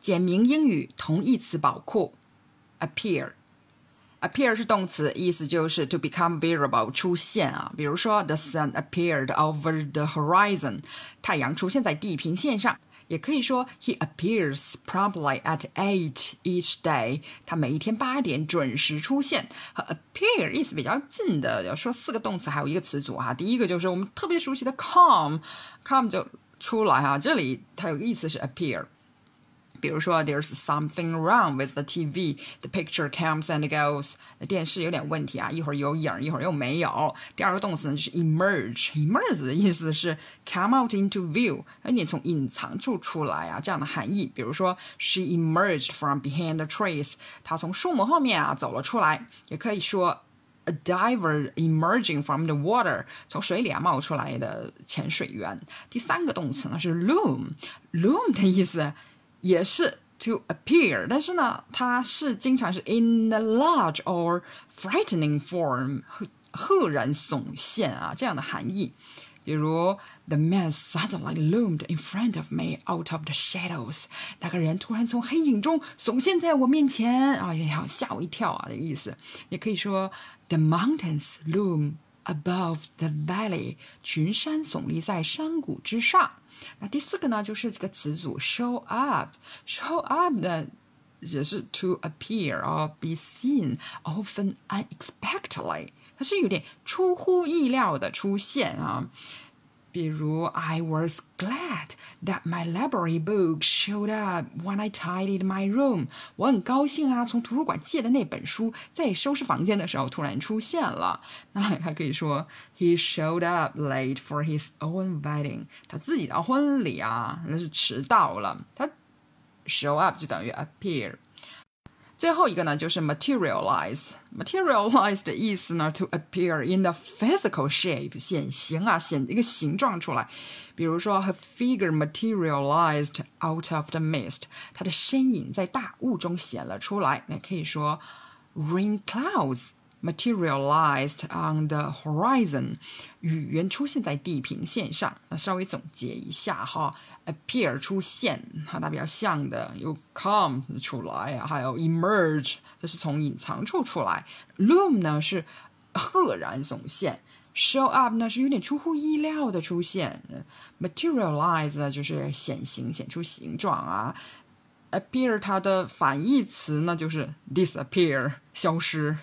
简明英语同义词宝库，appear。appear 是动词，意思就是 to become visible 出现啊。比如说，the sun appeared over the horizon，太阳出现在地平线上。也可以说，he appears promptly at eight each day。他每一天八点准时出现。和 appear 意思比较近的，要说四个动词，还有一个词组哈。第一个就是我们特别熟悉的 come，come 就出来哈。这里它有个意思是 appear。比如说，There's something wrong with the TV. The picture comes and goes. 电视有点问题啊，一会儿有影，一会儿又没有。第二个动词呢就是 emerge. Emerge 的意思是 come out into view，有点从隐藏处出来啊，这样的含义。比如说，She emerged from behind the trees. 她从树木后面啊走了出来。也可以说。A diver emerging from the water，从水里啊冒出来的潜水员。第三个动词呢是 loom，loom 的意思 也是 to appear，但是呢，它是经常是 in a large or frightening form，赫然耸现啊这样的含义。比如，the man suddenly loomed in front of me out of the shadows。那个人突然从黑影中耸现在我面前啊，也好吓我一跳啊的意思。也可以说，the mountains loom above the valley。群山耸立在山谷之上。那第四个呢，就是这个词组 show up。show up 呢，也是 to appear or be seen often unexpectedly，它是有点出乎意料的出现啊。比如，I was glad that my library book showed up when I tidied my room。我很高兴啊，从图书馆借的那本书在收拾房间的时候突然出现了。那还可以说，He showed up late for his own wedding。他自己的婚礼啊，那是迟到了。他 show up 就等于 appear。最后一个呢，就是 materialize。materialize 的意思呢，to appear in the physical shape，显形啊，显一个形状出来。比如说，her figure materialized out of the mist，她的身影在大雾中显了出来。那可以说，rain clouds。Materialized on the horizon，语言出现在地平线上。那稍微总结一下哈，appear 出现，和它比较像的有 come 出来，还有 emerge，这是从隐藏处出来。loom 呢是赫然耸现，show up 呢是有点出乎意料的出现，materialize 呢就是显形、显出形状啊。appear 它的反义词呢就是 disappear，消失。